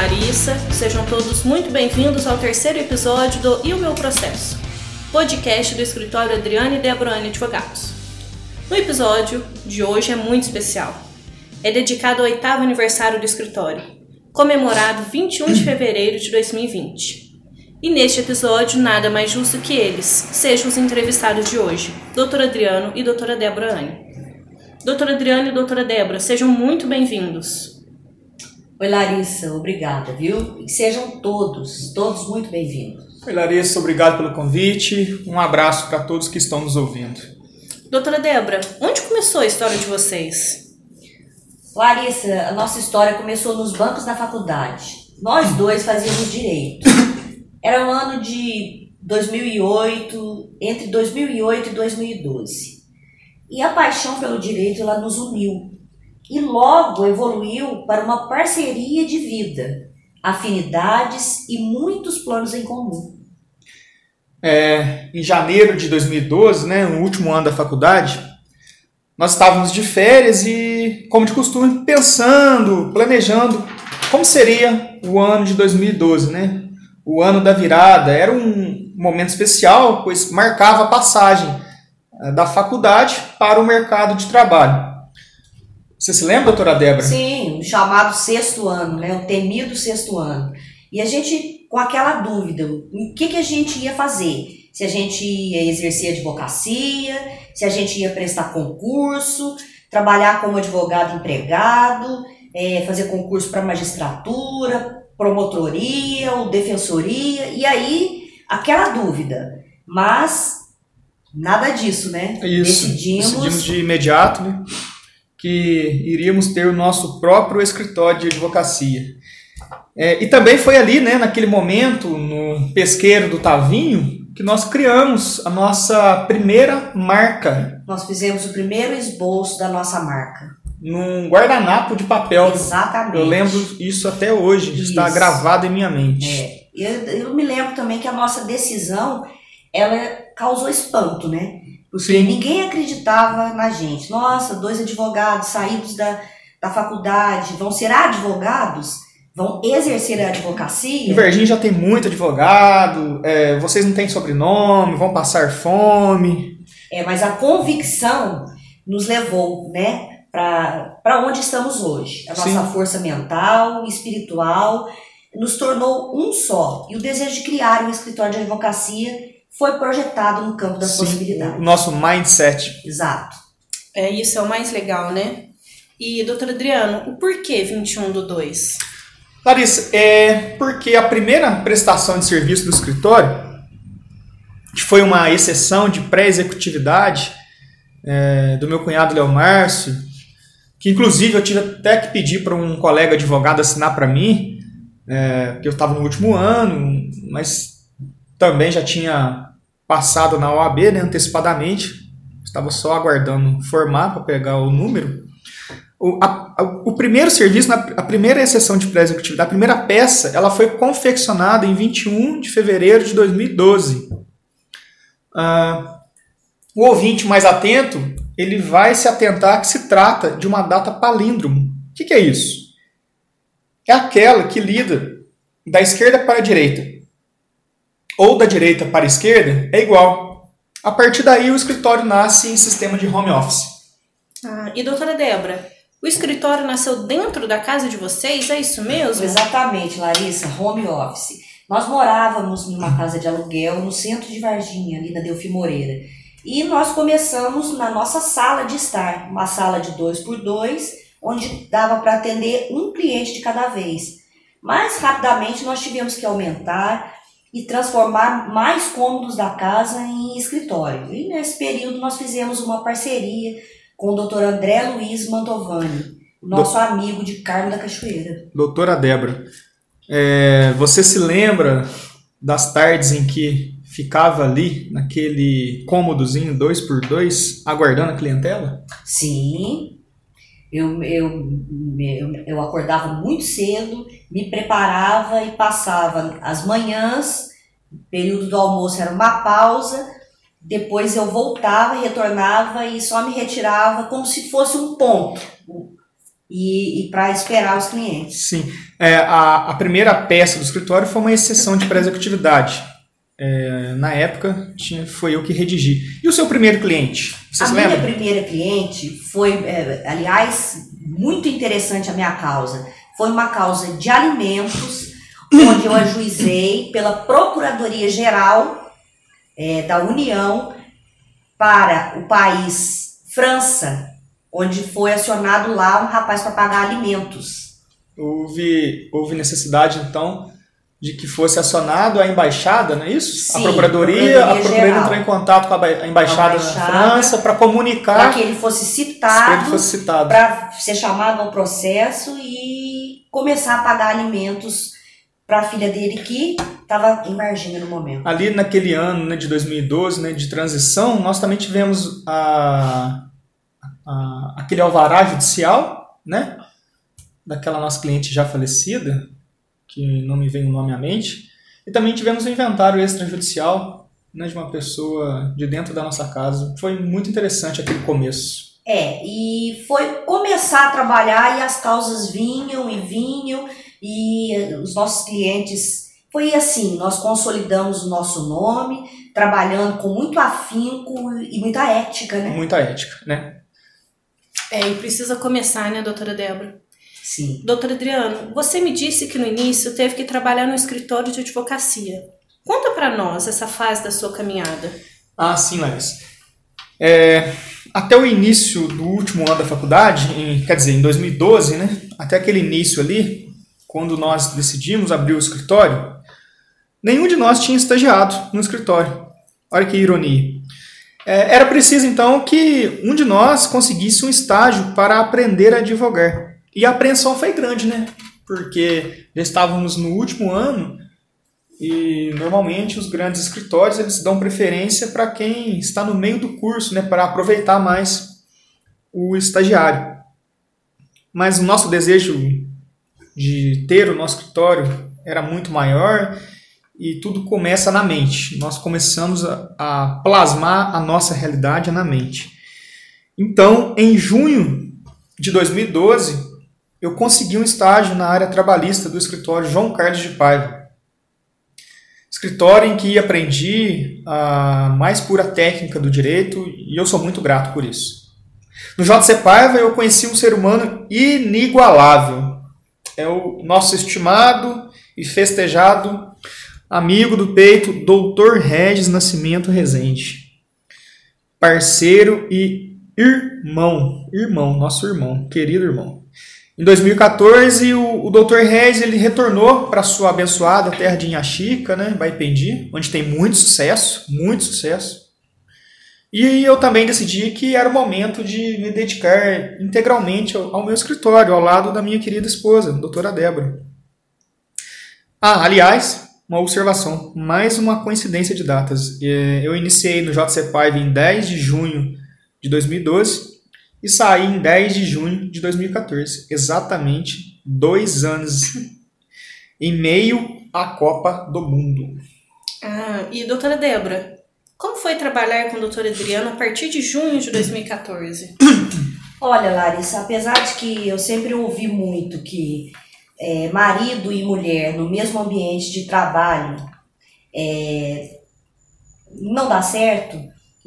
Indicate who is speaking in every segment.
Speaker 1: Larissa, sejam todos muito bem-vindos ao terceiro episódio do E o Meu Processo, podcast do escritório Adriane e Debrani Advogados. No episódio de hoje é muito especial. É dedicado ao oitavo aniversário do escritório, comemorado 21 de fevereiro de 2020. E neste episódio, nada mais justo que eles sejam os entrevistados de hoje, Dr. Adriano e Dra. Débora Anne. Doutora Adriano e doutora Débora, sejam muito bem-vindos.
Speaker 2: Oi, Larissa, obrigada, viu? E sejam todos, todos muito bem-vindos.
Speaker 3: Oi, Larissa, obrigado pelo convite. Um abraço para todos que estão nos ouvindo.
Speaker 1: Doutora Débora, onde começou a história de vocês?
Speaker 2: Larissa, a nossa história começou nos bancos da faculdade. Nós dois fazíamos direito. Era o ano de 2008, entre 2008 e 2012. E a paixão pelo direito ela nos uniu e logo evoluiu para uma parceria de vida, afinidades e muitos planos em comum.
Speaker 3: É, em janeiro de 2012, né, no último ano da faculdade, nós estávamos de férias e, como de costume, pensando, planejando como seria o ano de 2012, né? O ano da virada era um momento especial, pois marcava a passagem eh, da faculdade para o mercado de trabalho. Você se lembra, doutora Débora?
Speaker 2: Sim, o chamado sexto ano, né? o temido sexto ano. E a gente, com aquela dúvida, o que, que a gente ia fazer? Se a gente ia exercer advocacia, se a gente ia prestar concurso, trabalhar como advogado empregado, é, fazer concurso para magistratura, promotoria ou defensoria, e aí aquela dúvida. Mas Nada disso, né?
Speaker 3: Isso. Decidimos... Decidimos de imediato né, que iríamos ter o nosso próprio escritório de advocacia. É, e também foi ali, né, naquele momento, no pesqueiro do Tavinho, que nós criamos a nossa primeira marca.
Speaker 2: Nós fizemos o primeiro esboço da nossa marca.
Speaker 3: Num guardanapo de papel.
Speaker 2: Exatamente.
Speaker 3: Eu lembro isso até hoje, isso. está gravado em minha mente.
Speaker 2: É. Eu, eu me lembro também que a nossa decisão ela causou espanto, né? Porque Sim. ninguém acreditava na gente. Nossa, dois advogados saídos da, da faculdade vão ser advogados? Vão exercer a advocacia?
Speaker 3: Em Varginha já tem muito advogado, é, vocês não têm sobrenome, vão passar fome.
Speaker 2: É, mas a convicção nos levou, né, para onde estamos hoje. A nossa Sim. força mental, espiritual, nos tornou um só. E o desejo de criar um escritório de advocacia foi projetado no campo das Sim, possibilidades.
Speaker 3: O nosso mindset.
Speaker 2: Exato.
Speaker 1: É, isso é o mais legal, né? E, doutor Adriano, o porquê 21 do 2?
Speaker 3: Larissa, é porque a primeira prestação de serviço do escritório, que foi uma exceção de pré-executividade é, do meu cunhado Léo Márcio, que inclusive eu tive até que pedir para um colega advogado assinar para mim, é, porque eu estava no último ano, mas também já tinha passado na OAB né, antecipadamente, estava só aguardando formar para pegar o número. O, a, a, o primeiro serviço, a primeira exceção de pré-executividade, a primeira peça, ela foi confeccionada em 21 de fevereiro de 2012. Ah, o ouvinte mais atento, ele vai se atentar que se trata de uma data palíndromo. O que, que é isso? É aquela que lida da esquerda para a direita ou da direita para a esquerda é igual. A partir daí, o escritório nasce em sistema de home office.
Speaker 1: Ah, e doutora Débora, o escritório nasceu dentro da casa de vocês, é isso mesmo?
Speaker 2: Exatamente, Larissa, home office. Nós morávamos numa casa de aluguel no centro de Varginha, ali na Delfi Moreira. E nós começamos na nossa sala de estar, uma sala de dois por dois, onde dava para atender um cliente de cada vez. Mas rapidamente nós tivemos que aumentar e transformar mais cômodos da casa em escritório. E nesse período nós fizemos uma parceria com o Dr. André Luiz Mantovani, nosso Do... amigo de Carmo da Cachoeira.
Speaker 3: Doutora Débora, é, você se lembra das tardes em que ficava ali naquele cômodozinho dois por dois aguardando a clientela?
Speaker 2: Sim, eu, eu, eu, acordava muito cedo, me preparava e passava as manhãs, período do almoço era uma pausa, depois eu voltava, retornava e só me retirava como se fosse um ponto. e, e para esperar os clientes.
Speaker 3: Sim. É, a, a primeira peça do escritório foi uma exceção de pré-executividade. É, na época, tinha, foi eu que redigi. E o seu primeiro cliente? Você
Speaker 2: a minha
Speaker 3: lembra?
Speaker 2: primeira cliente foi, é, aliás, muito interessante a minha causa. Foi uma causa de alimentos, onde eu ajuizei pela Procuradoria Geral é, da União para o país França, onde foi acionado lá um rapaz para pagar alimentos.
Speaker 3: Houve, houve necessidade, então, de que fosse acionado a embaixada, não é isso? a
Speaker 2: Sim,
Speaker 3: Procuradoria,
Speaker 2: Procuradoria
Speaker 3: a Procuradoria entrou em contato com a, ba- a embaixada,
Speaker 2: A
Speaker 3: na
Speaker 2: embaixada,
Speaker 3: França para
Speaker 2: Para
Speaker 3: comunicar
Speaker 2: que ele fosse
Speaker 3: para
Speaker 2: citado, para ser chamado ao processo e começar a pagar alimentos para a filha dele que estava em Varginha no momento.
Speaker 3: Ali naquele ano né, de 2012, né, de transição, nós também tivemos a, a- aquele alvará judicial, né, daquela nossa cliente já falecida, que não me vem o nome à mente, e também tivemos o inventário extrajudicial né, de uma pessoa de dentro da nossa casa. Foi muito interessante aquele começo.
Speaker 2: É, e foi começar a trabalhar e as causas vinham e vinham e os nossos clientes foi assim, nós consolidamos o nosso nome, trabalhando com muito afinco e muita ética, né?
Speaker 3: Muita ética, né?
Speaker 1: É, e precisa começar, né, doutora Débora?
Speaker 2: Sim.
Speaker 1: Doutor Adriano, você me disse que no início teve que trabalhar no escritório de advocacia. Conta para nós essa fase da sua caminhada.
Speaker 3: Ah, sim, Larissa. É, até o início do último ano da faculdade, em- quer dizer, em 2012, né? Até aquele início ali, quando nós decidimos abrir o escritório, nenhum de nós tinha estagiado no escritório. Olha que ironia. É, era preciso então que um de nós conseguisse um estágio para aprender a advogar. E a apreensão foi grande, né? Porque já estávamos no último ano e normalmente os grandes escritórios eles dão preferência para quem está no meio do curso, né, para aproveitar mais o estagiário. Mas o nosso desejo de ter o nosso escritório era muito maior e tudo começa na mente. Nós começamos a, a plasmar a nossa realidade na mente. Então, em junho de 2012, eu consegui um estágio na área trabalhista do escritório João Carlos de Paiva escritório em que aprendi a mais pura técnica do direito e eu sou muito grato por isso. No JC Paiva eu conheci um ser humano inigualável. É o nosso estimado e festejado amigo do peito, Dr. Regis Nascimento Rezende. Parceiro e irmão, irmão, nosso irmão, querido irmão. Em 2014, o, o Dr. Regis ele retornou para sua abençoada terra de Inhaxica, né, Baipendi, onde tem muito sucesso, muito sucesso. E eu também decidi que era o momento de me dedicar integralmente ao, ao meu escritório, ao lado da minha querida esposa, doutora Débora. Ah, aliás, uma observação, mais uma coincidência de datas. Eh, Eu iniciei no JC Paiva em 10 de junho de 2012 e saí em 10 de junho de 2014. Exatamente dois anos em meio à Copa do Mundo.
Speaker 1: Ah, e doutora Débora, como foi trabalhar com o doutor Adriano a partir de junho de 2014?
Speaker 2: Olha, Larissa, apesar de que eu sempre ouvi muito que é, marido e mulher no mesmo ambiente de trabalho é, não dá certo,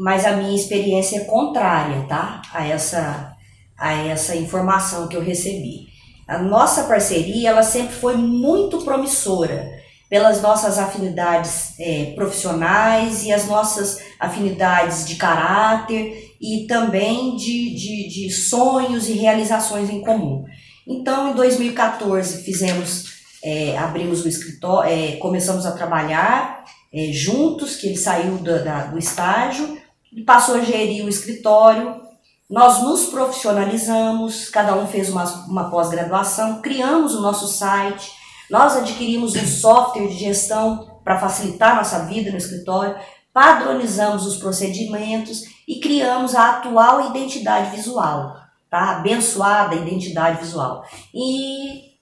Speaker 2: mas a minha experiência é contrária, tá? A essa, a essa informação que eu recebi. A nossa parceria, ela sempre foi muito promissora pelas nossas afinidades é, profissionais e as nossas afinidades de caráter e também de, de, de sonhos e realizações em comum. Então, em 2014, fizemos, é, abrimos o escritório, é, começamos a trabalhar é, juntos, que ele saiu da, do estágio, passou a gerir o escritório. Nós nos profissionalizamos, cada um fez uma, uma pós-graduação, criamos o nosso site, nós adquirimos um software de gestão para facilitar nossa vida no escritório, padronizamos os procedimentos e criamos a atual identidade visual, tá? Abençoada identidade visual. E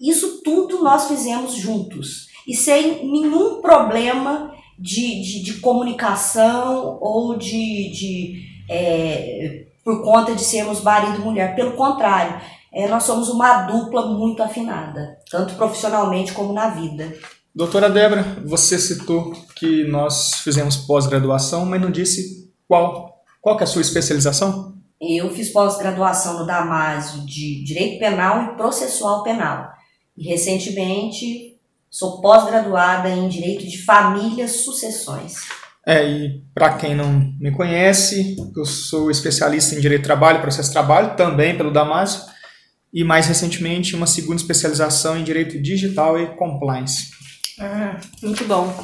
Speaker 2: isso tudo nós fizemos juntos e sem nenhum problema de, de, de comunicação ou de, de é, por conta de sermos marido e mulher. Pelo contrário, é, nós somos uma dupla muito afinada, tanto profissionalmente como na vida.
Speaker 3: Doutora Débora, você citou que nós fizemos pós-graduação, mas não disse qual. Qual é a sua especialização?
Speaker 2: Eu fiz pós-graduação no Damásio de Direito Penal e Processual Penal. E recentemente sou pós-graduada em Direito de Família e Sucessões.
Speaker 3: É, e para quem não me conhece, eu sou especialista em Direito de Trabalho e Processo de Trabalho, também pelo Damásio, e mais recentemente uma segunda especialização em Direito Digital e Compliance.
Speaker 1: Ah, muito bom.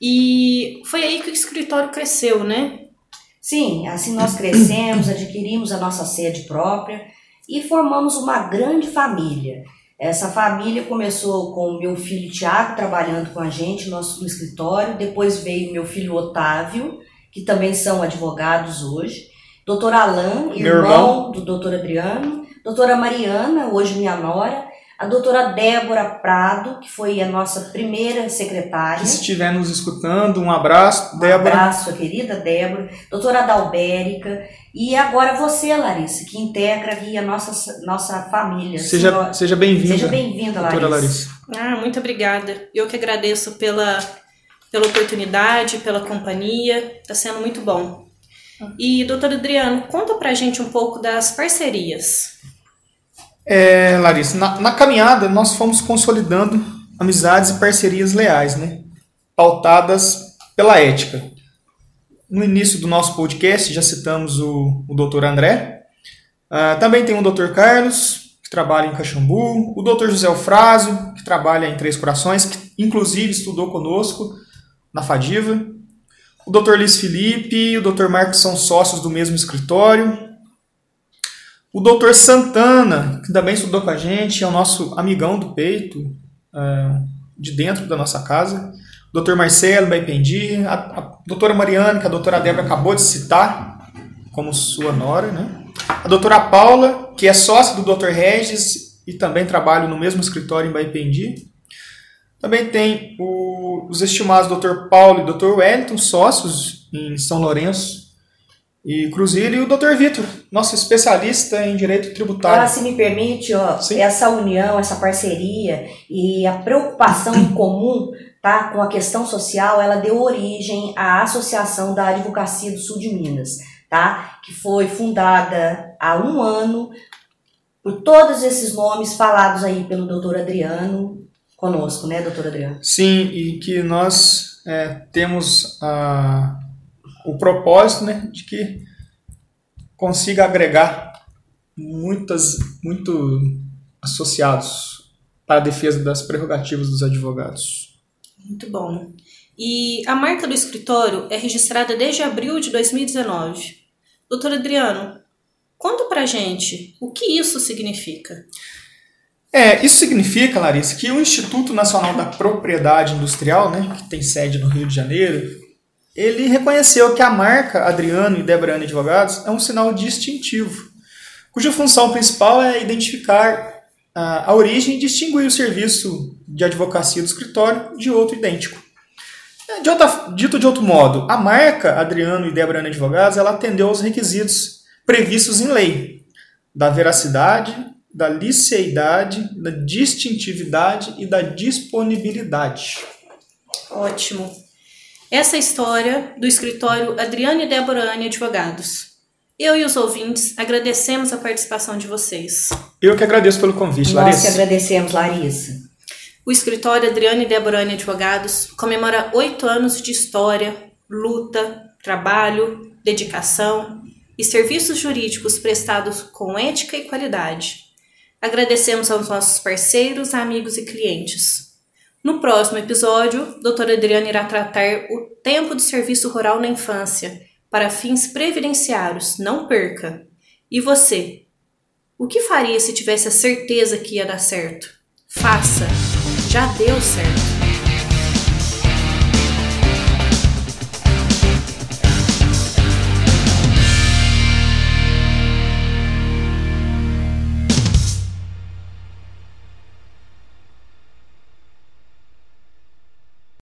Speaker 1: E foi aí que o escritório cresceu, né?
Speaker 2: Sim, assim nós crescemos, adquirimos a nossa sede própria e formamos uma grande família. Essa família começou com meu filho Tiago trabalhando com a gente no, no escritório, depois veio meu filho Otávio, que também são advogados hoje, doutor Alain, irmão, irmão do doutor Adriano, doutora Mariana, hoje minha nora, a doutora Débora Prado, que foi a nossa primeira secretária.
Speaker 3: Se estiver nos escutando, um abraço, Débora.
Speaker 2: Um abraço, querida Débora. Doutora Dalbérica. E agora você, Larissa, que integra aqui a nossa, nossa família.
Speaker 3: Seja, seja bem-vinda.
Speaker 2: Seja bem-vinda, Larissa.
Speaker 3: Larissa.
Speaker 1: Ah, muito obrigada. Eu que agradeço pela, pela oportunidade, pela companhia. Está sendo muito bom. E, doutor Adriano, conta pra gente um pouco das parcerias.
Speaker 3: É, Larissa, na, na, caminhada nós fomos consolidando amizades e parcerias leais, né? Pautadas pela ética. No início do nosso podcast já citamos o, o Dr. André. Uh, também tem o Dr. Carlos, que trabalha em Caxambu. O Dr. José Eufrásio, que trabalha em Três Corações, que inclusive estudou conosco na Fadiva. O Dr. Liz Felipe e o Dr. Marcos são sócios do mesmo escritório. O doutor Santana, que também estudou com a gente, é o nosso amigão do peito, é, de dentro da nossa casa. O doutor Marcelo Baipendi, a, a doutora Mariana, que a doutora Débora acabou de citar, como sua nora, né? A doutora Paula, que é sócia do doutor Regis e também trabalha no mesmo escritório em Baipendi. Também tem o, os estimados doutor Paulo e doutor Wellington, sócios em São Lourenço, e Cruzeiro e o Dr. Vitor, nosso especialista em direito tributário.
Speaker 2: Agora, se me permite, ó, essa união, essa parceria e a preocupação em comum tá, com a questão social, ela deu origem à Associação da Advocacia do Sul de Minas, tá? que foi fundada há um ano por todos esses nomes falados aí pelo doutor Adriano conosco, né, doutor Adriano?
Speaker 3: Sim, e que nós é, temos a o propósito né, de que consiga agregar muitas, muito associados para a defesa das prerrogativas dos advogados.
Speaker 1: Muito bom. E a marca do escritório é registrada desde abril de 2019. Doutor Adriano, conta pra gente o que isso significa.
Speaker 3: É, isso significa, Larissa, que o Instituto Nacional da Propriedade Industrial, né, que tem sede no Rio de Janeiro, ele reconheceu que a marca Adriano e Debrani Advogados é um sinal distintivo, cuja função principal é identificar a, a origem e distinguir o serviço de advocacia do escritório de outro idêntico. É, de outra, dito de outro modo, a marca Adriano e Debrani Advogados ela atendeu aos requisitos previstos em lei da veracidade, da liceidade, da distintividade e da disponibilidade.
Speaker 1: Ótimo. Essa é a história do escritório Adriane Deborani Advogados. Eu e os ouvintes agradecemos a participação de vocês.
Speaker 3: Eu que agradeço pelo convite,
Speaker 2: Nós
Speaker 3: Larissa.
Speaker 2: Nós que agradecemos, Larissa.
Speaker 1: O escritório Adriane Deborani Advogados comemora oito anos de história, luta, trabalho, dedicação e serviços jurídicos prestados com ética e qualidade. Agradecemos aos nossos parceiros, amigos e clientes. No próximo episódio, doutora Adriana irá tratar o tempo de serviço rural na infância para fins previdenciários. Não perca! E você? O que faria se tivesse a certeza que ia dar certo? Faça! Já deu certo!